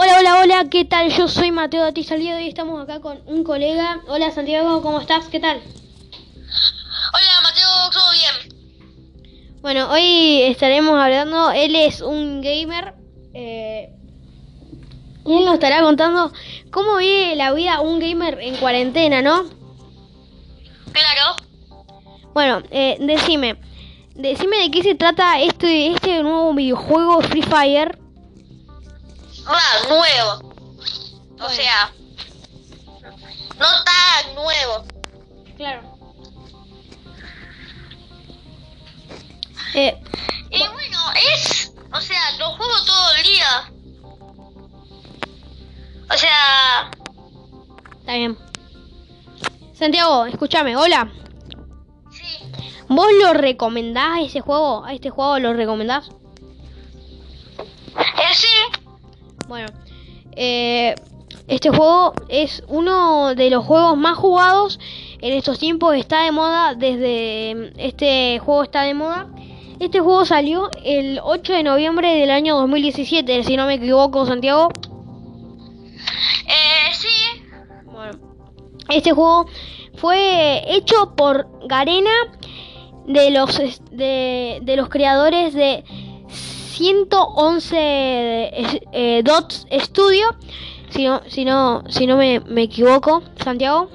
Hola, hola, hola, ¿qué tal? Yo soy Mateo Dati Salido y estamos acá con un colega. Hola Santiago, ¿cómo estás? ¿Qué tal? Hola Mateo, ¿todo bien? Bueno, hoy estaremos hablando, él es un gamer eh, y él nos estará contando cómo vive la vida un gamer en cuarentena, ¿no? Claro. Bueno, eh, decime, decime de qué se trata este, este nuevo videojuego Free Fire. Ah, nuevo. O sea, no tan nuevo. Claro. Eh, Y bueno, es, o sea, lo juego todo el día. O sea, está bien. Santiago, escúchame, hola. sí. ¿Vos lo recomendás a ese juego? ¿A este juego lo recomendás? Eh, sí. Bueno, eh, este juego es uno de los juegos más jugados en estos tiempos. Está de moda desde... Este juego está de moda. Este juego salió el 8 de noviembre del año 2017, si no me equivoco, Santiago. Eh, sí. Bueno, este juego fue hecho por Garena de los de los creadores de 111 eh, eh, Dots Studio. Si no, si no, si no me, me equivoco, Santiago.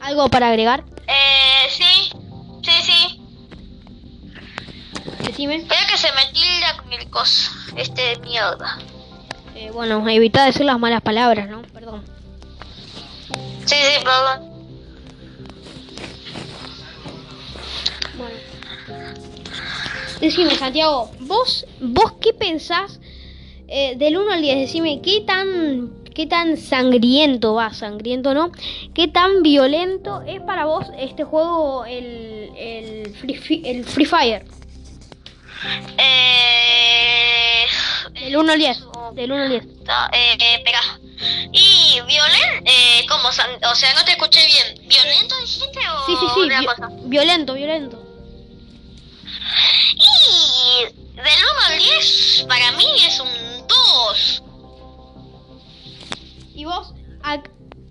¿Algo para agregar? Eh, sí. Sí, sí. Decime. Espera que se me tilda con el coso. Este de mierda. Eh, bueno, evita decir las malas palabras, ¿no? Perdón. Sí, sí, perdón. Decime, Santiago, ¿vos, vos qué pensás eh, del 1 al 10? Decime, ¿qué tan, ¿qué tan sangriento va? Sangriento, ¿no? ¿Qué tan violento es para vos este juego, el, el, Free, el Free Fire? Eh, Del 1 al 10. Del 1 al 10. Ta- Eh, eh, espera. Y violento, eh, ¿cómo? O sea, no te escuché bien. ¿Violento dijiste o Sí, sí, sí. vi- cosa? violento, violento. Del 1 al 10, para mí es un 2. ¿Y vos a,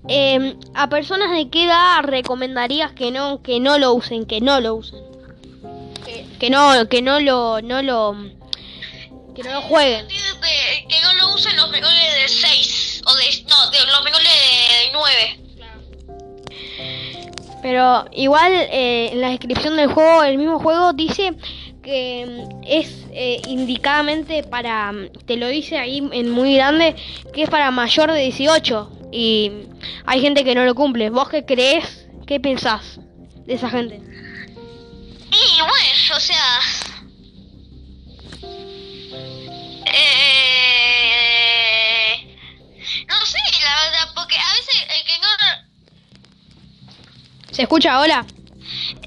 em, a personas de qué edad recomendarías que no que no lo usen, que no lo usen? Que, que no que no lo no lo que no lo jueguen. De- que no lo usen los menores de 6. O de. No, de los menores de 9. Pero igual eh, en la descripción del juego, el mismo juego dice que es eh, indicadamente para, te lo dice ahí en muy grande, que es para mayor de 18 y hay gente que no lo cumple. ¿Vos qué crees? ¿Qué pensás de esa gente? Y bueno, o sea. Eh, no sé, la verdad, porque a veces el que no. ¿Se escucha ahora?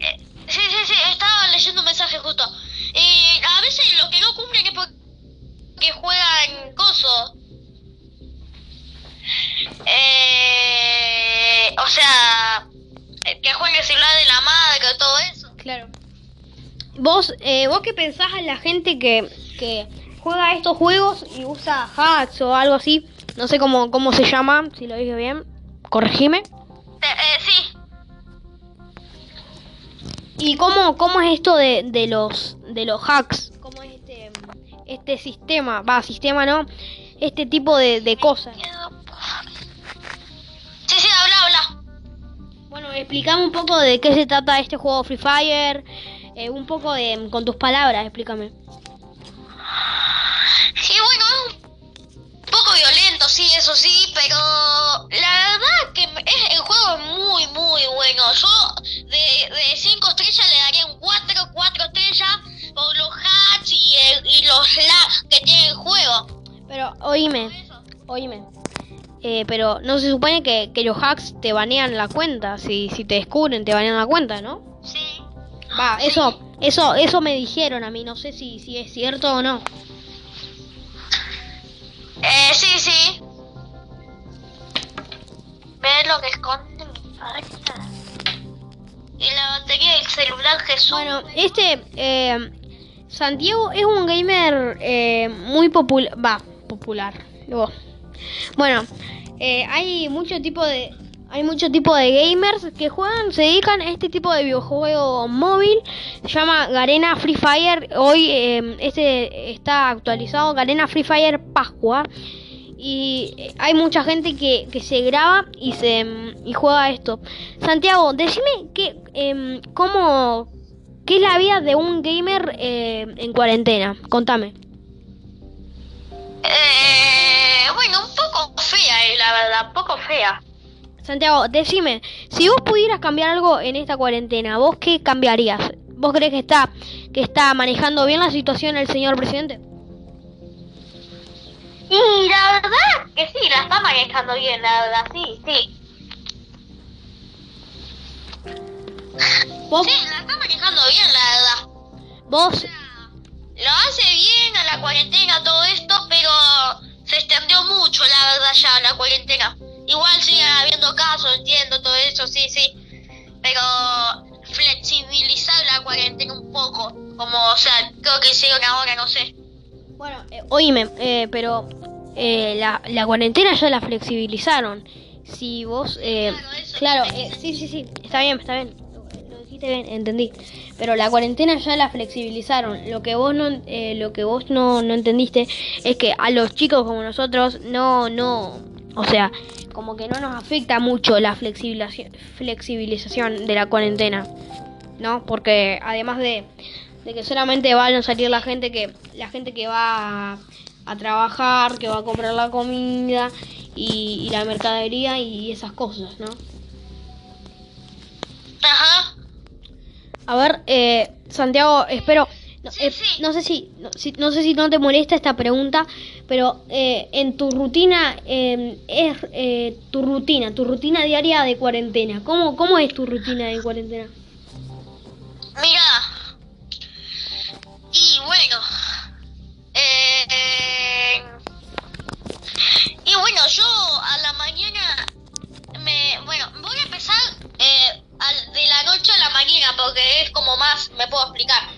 Eh, sí, sí, sí, estaba leyendo un mensaje justo. Y a veces los que no cumplen es porque juegan coso. Eh, o sea, el que juega el celular de la madre todo eso. Claro. ¿Vos, eh, ¿Vos qué pensás a la gente que, que juega estos juegos y usa hacks o algo así? No sé cómo, cómo se llama, si lo dije bien. Corregime. Eh, eh, sí. ¿Y cómo, cómo es esto de, de los de los hacks? ¿Cómo es este, este sistema? Va, sistema no. Este tipo de, de cosas. Sí, sí, habla, habla. Bueno, explícame un poco de qué se trata este juego Free Fire. eh, un poco de, con tus palabras, explícame. Y bueno, es un poco violento, sí, eso sí, pero la verdad que es, el juego es muy, muy bueno. Yo de, de 5 estrellas le daría un 4, 4 estrellas por los hacks y, el- y los lags que tiene el juego. Pero, oíme, oíme. Eh, pero no se supone que, que los hacks te banean la cuenta. Si, si te descubren, te banean la cuenta, ¿no? Sí. Va, eso, eso, eso me dijeron a mí. No sé si, si es cierto o no. Eh, sí, sí. ¿Ves lo que esconde mi falta? Y la batería del celular Jesús. Bueno, este eh, Santiago es un gamer eh, muy popular, va, popular. Luego, Bueno, eh, hay mucho tipo de hay mucho tipo de gamers que juegan, se dedican a este tipo de videojuego móvil. Se llama Garena Free Fire. Hoy este está actualizado Garena Free Fire Pascua. Y eh, hay mucha gente que, que se graba y se y juega esto. Santiago, decime que em, cómo qué es la vida de un gamer eh, en cuarentena. Contame. Eh, bueno, un poco fea, eh, la verdad, un poco fea. Santiago, decime, si vos pudieras cambiar algo en esta cuarentena, ¿vos qué cambiarías? ¿Vos crees que está que está manejando bien la situación el señor presidente? Y la verdad que sí, la está manejando bien, la verdad, sí, sí. ¿Vos, Sí, la está manejando bien, la verdad. vos Lo hace bien a la cuarentena, todo esto, pero se extendió mucho, la verdad, ya la cuarentena. Igual sigue habiendo casos, entiendo todo eso, sí, sí. Pero flexibilizar la cuarentena un poco. Como, o sea, creo que hicieron ahora, no sé. Bueno, eh, oíme, eh, pero eh, la, la cuarentena ya la flexibilizaron. Si vos, eh, Claro, claro, eh, sí, sí, sí, está bien, está bien. Lo, dijiste bien, entendí. Pero la cuarentena ya la flexibilizaron. Lo que vos no, eh, lo que vos no, no entendiste es que a los chicos como nosotros no, no, o sea, como que no nos afecta mucho la flexibilización de la cuarentena, ¿no? Porque además de de que solamente van a salir la gente que la gente que va a, a trabajar, que va a comprar la comida y, y la mercadería y esas cosas, ¿no? Ajá. A ver, eh, Santiago, espero, no, Sí, eh, sí. no sé si no, si no sé si no te molesta esta pregunta, pero eh, en tu rutina eh, es eh, tu rutina, tu rutina diaria de cuarentena. ¿Cómo cómo es tu rutina de cuarentena? Mira. Noche a la mañana porque es como más me puedo explicar.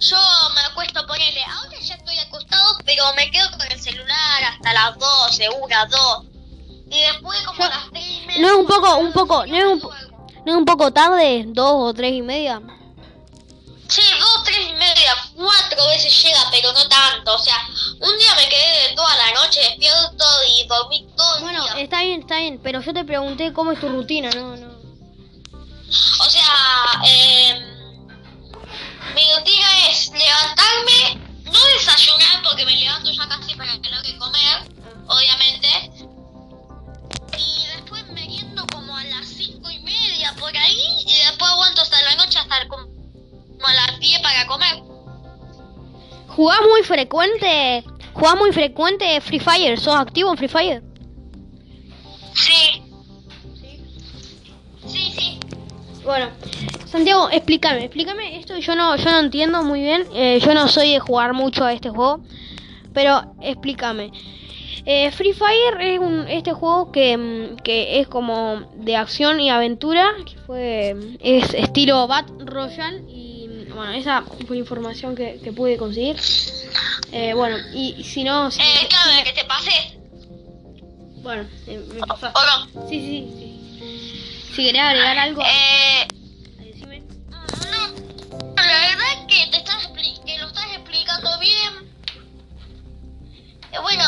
Yo me acuesto ponerle. Ahora ya estoy acostado, pero me quedo con el celular hasta las 12, 1, 2. Y después, como Yo- las 3 y media. No es un poco, un poco, no es un, no es un poco tarde, dos o tres y media. Sí, dos, tres y media, cuatro veces llega, pero no tanto. O sea, un día me quedé de toda la noche despierto y dormí todo el Bueno, día. está bien, está bien, pero yo te pregunté cómo es tu rutina, no, no. O sea, eh, mi rutina es levantarme, no desayunar porque me levanto ya casi para que no que comer, obviamente. Y después me riendo como a las cinco y media por ahí y después aguanto hasta la noche hasta como a las 10 para comer. ¿Jugás muy frecuente? ¿Jugás muy frecuente Free Fire? ¿Sos activo en Free Fire? Bueno, Santiago, explícame, explícame esto. Yo no, yo no entiendo muy bien. eh, yo no soy de jugar mucho a este juego, pero explícame. Eh, Free Fire es un, este juego que, mm, que es como de acción y aventura, que fue es estilo Battle Royale y mm, bueno esa fue información que, que pude conseguir. Eh, bueno y, si no, si, Eh, claro, si que te pasé. bueno eh, me ¿O pasaste. no? Sí, sí, sí. Si querés agregar algo, Eh, no. La verdad es que te estás que lo estás explicando bien. Eh, bueno,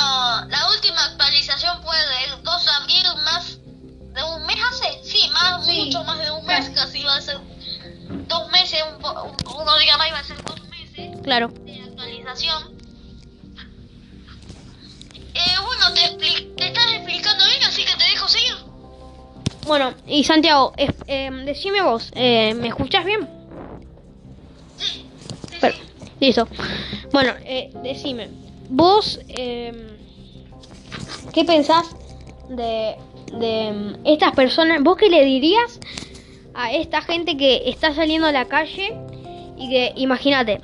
la última actualización fue del 2 de abril, más de un mes hace. Sí, más, Sí. mucho más de un mes, casi va a ser dos meses, un, un, unos días más iba a ser dos meses Claro. de actualización. Bueno, y Santiago, eh, decime vos, eh, ¿me escuchás bien? Sí. Listo. Bueno, eh, decime, vos, eh, ¿qué pensás de, de mm, estas personas? ¿Vos qué le dirías a esta gente que está saliendo a la calle y que, imagínate,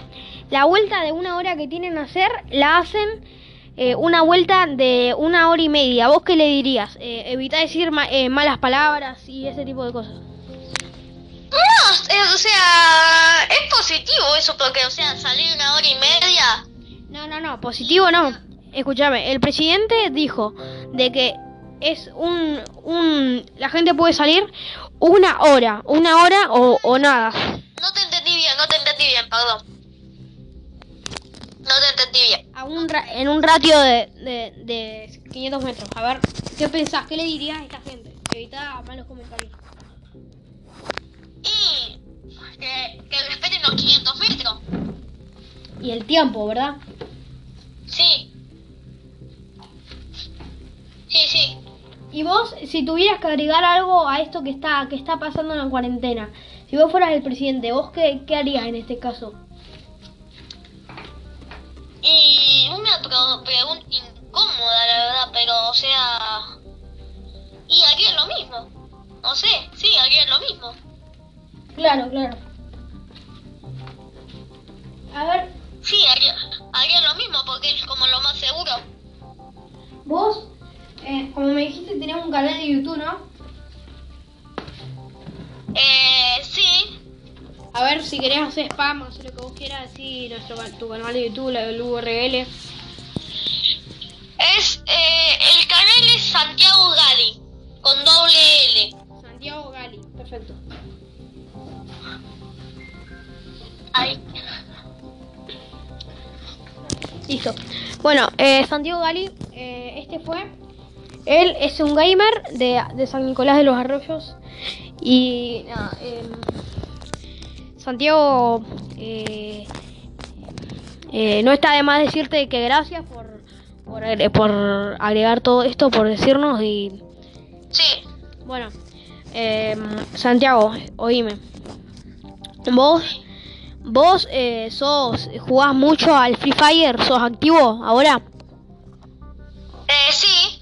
la vuelta de una hora que tienen a hacer, la hacen eh, una vuelta de una hora y media? ¿Vos qué le dirías? Eh, evita decir ma- eh, malas palabras y ese tipo de cosas. No, o sea, es positivo eso porque, o sea, salir una hora y media. No, no, no, positivo no. Escúchame, el presidente dijo de que es un, un la gente puede salir una hora, una hora o, o nada. No te entendí bien, no te entendí bien, perdón. No te entendí bien. A un ra- en un ratio de, de, de 500 metros. A ver, ¿qué pensás? ¿Qué le dirías a esta gente? Evita malos comentarios. Y que, que respeten los 500 metros. Y el tiempo, ¿verdad? Sí. Sí, sí. Y vos, si tuvieras que agregar algo a esto que está, que está pasando en la cuarentena, si vos fueras el presidente, ¿vos qué, qué harías en este caso? Pregunta incómoda, la verdad, pero o sea... Y haría lo mismo. No sé, sí, haría lo mismo. Claro, claro. A ver, Sí, haría, haría lo mismo porque es como lo más seguro. vos, eh, como me dijiste, tenés un canal de YouTube, ¿no? Eh, sí. A ver, si querés hacer spam, hacer lo que vos quieras, así nuestro, tu canal de YouTube, la del URL. Santiago Gali, con doble L. Santiago Gali, perfecto. Ay. Listo. Bueno, eh, Santiago Gali, eh, este fue. Él es un gamer de, de San Nicolás de los Arroyos. Y nada, em, Santiago, eh, no está de más decirte que gracias por, por, agre- por agregar todo esto, por decirnos. Y Sí. bueno, em, Santiago, oíme. Vos, vos eh, sos, jugás mucho al Free Fire, sos activo ahora. Eh, sí.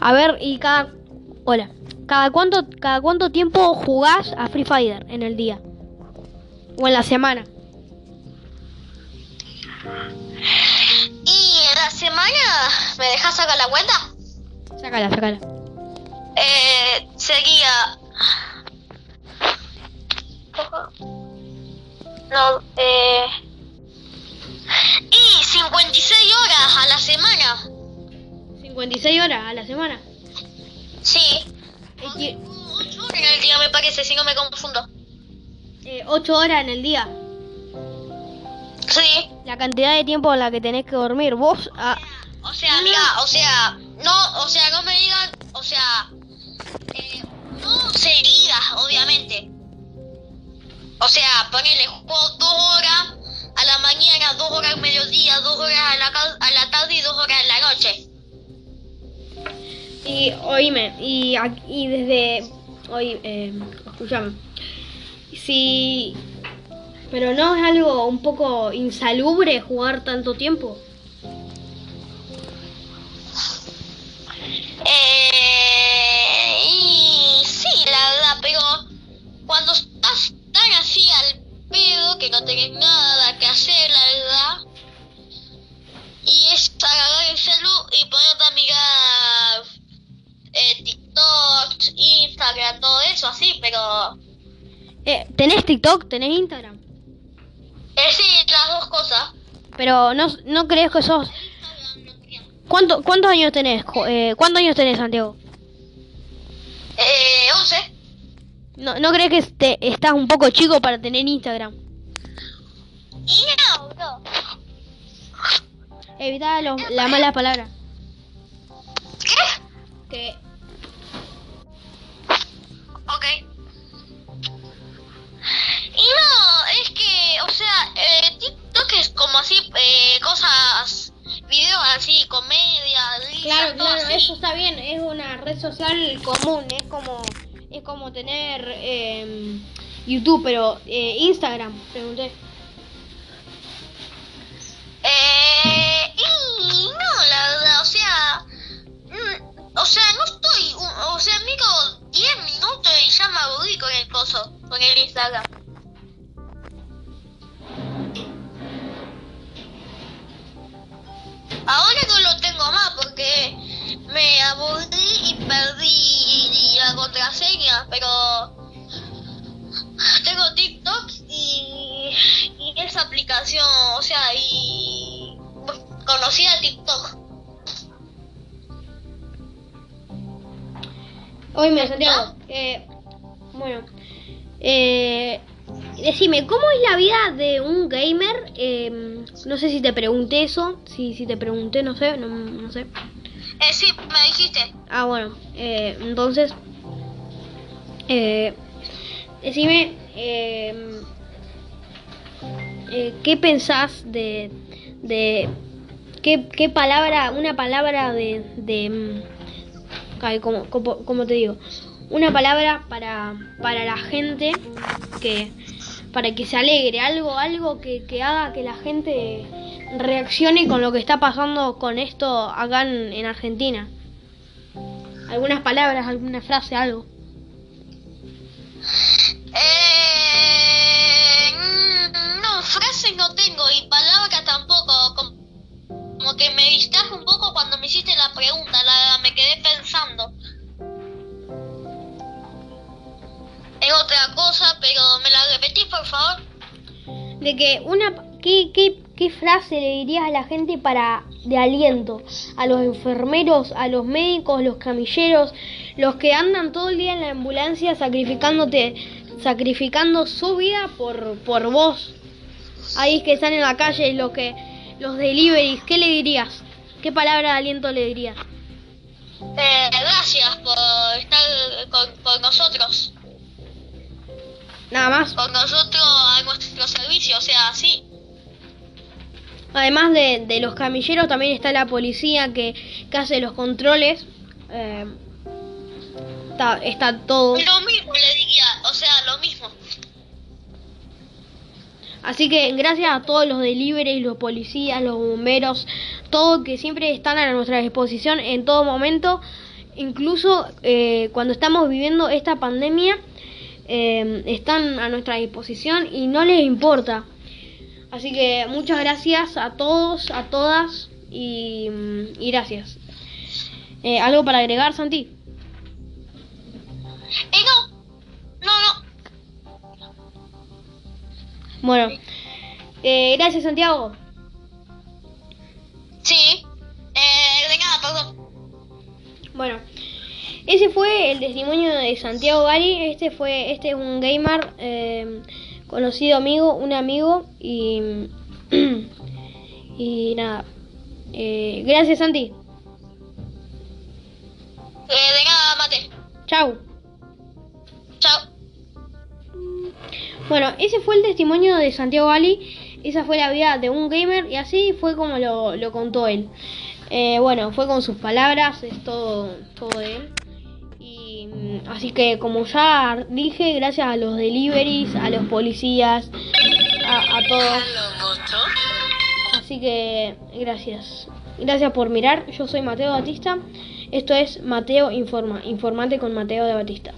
A ver, y cada. Hola. ¿Cada cuánto, cada cuánto tiempo jugás a Free Fire en el día? O en la semana. Semana, ¿me dejas sacar la cuenta? Sácala, sácala. Eh, sería... No, eh... Y 56 horas a la semana. 56 horas a la semana. Sí. Eh, qui- 8 horas en el día me parece, si no me confundo. eh, 8 horas en el día. Sí. La cantidad de tiempo en la que tenés que dormir. Vos. ah, O sea, amiga, o sea, no, o sea, no me digan, o sea, eh, no seguidas, obviamente. O sea, ponele juego dos horas a la mañana, dos horas al mediodía, dos horas a la, a la tarde y dos horas en la noche. y oíme. Y, y desde. Oí, eh, escúchame. Si. Pero no es algo un poco insalubre jugar tanto tiempo. Eh, y sí, la verdad, pero cuando estás tan así al pedo que no tenés nada que hacer, la verdad, y es agarrar el celu y ponerte a mirar eh, TikTok, Instagram, todo eso así, pero Eh, ¿Tenés TikTok? ¿Tenés Instagram? Eh, sí, las dos cosas. Pero no, no crees que sos... ¿Cuánto, ¿Cuántos años tenés? Eh, ¿Cuántos años tenés, Santiago? Eh, 11. ¿No, ¿No crees que te, estás un poco chico para tener Instagram? No, no. Evita los, la mala palabra. ¿Qué? Que Ok. Y no, es que, o sea, eh, TikTok es como así, eh, cosas, videos así, comedia, risas, Claro, claro, así. eso está bien, es una red social común, es como es como tener eh, YouTube, pero eh, Instagram, pregunté. Eh, y no, la verdad, o sea, mm, o sea, no estoy, o sea, miro 10 minutos y ya me aburrí con el coso, con el Instagram. Ahora no lo tengo más porque me aburrí y perdí la contraseña, pero tengo TikTok y, esa aplicación, o sea, y conocí a TikTok. Oye, Santiago, eh, bueno, eh, decime, ¿cómo es la vida de un gamer? Eh, no sé si te pregunté eso. Si, si te pregunté, no sé. No, no sé. Eh, sí, me dijiste. Ah, bueno. Eh, entonces. Eh, decime. Eh, eh, ¿Qué pensás de. de ¿qué, qué palabra. Una palabra de. de mm, ay, como, como, como te digo? Una palabra para, para la gente que. Para que se alegre. Algo, algo que, que haga que la gente reaccione con lo que está pasando con esto acá en, en Argentina. Algunas palabras, alguna frase, algo. Eh, no, frases no tengo y palabras tampoco. Como, que me distraje un poco cuando me hiciste la pregunta, la me quedé pensando. Es otra cosa, pero me la repetís, por favor. De que una ¿qué, qué, qué frase le dirías a la gente para de aliento? A los enfermeros, a los médicos, los camilleros, los que andan todo el día en la ambulancia sacrificándote, sacrificando su vida por, por vos. Ahí que están en la calle, los que los deliveries, ¿qué le dirías? ¿Qué palabra de aliento le dirías? Eh, gracias por estar con, con nosotros. Nada más. Con nosotros a nuestro servicio, o sea, sí. Además de, de los camilleros, también está la policía que, que hace los controles. Eh, está, está todo. Lo mismo le diría, o sea, lo mismo. Así que gracias a todos los deliveries, los policías, los bomberos, todos que siempre están a nuestra disposición en todo momento, incluso eh, cuando estamos viviendo esta pandemia, eh, están a nuestra disposición y no les importa. Así que muchas gracias a todos, a todas y, y gracias. Eh, ¿Algo para agregar, Santi? Eh, no. No, no. Bueno, eh, gracias Santiago. Sí. Eh, de nada, perdón. Bueno, ese fue el testimonio de Santiago Gari. Este fue, este es un gamer eh, conocido amigo, un amigo y y nada. Eh, gracias Santi. Eh, de nada, mate. Chau. Chao. Bueno, ese fue el testimonio de Santiago Gali. Esa fue la vida de un gamer y así fue como lo, lo contó él. Eh, bueno, fue con sus palabras, es todo, todo de él. Así que como ya dije, gracias a los deliveries, a los policías, a, a todos. Así que gracias. Gracias por mirar. Yo soy Mateo Batista. Esto es Mateo Informa. Informate con Mateo de Batista.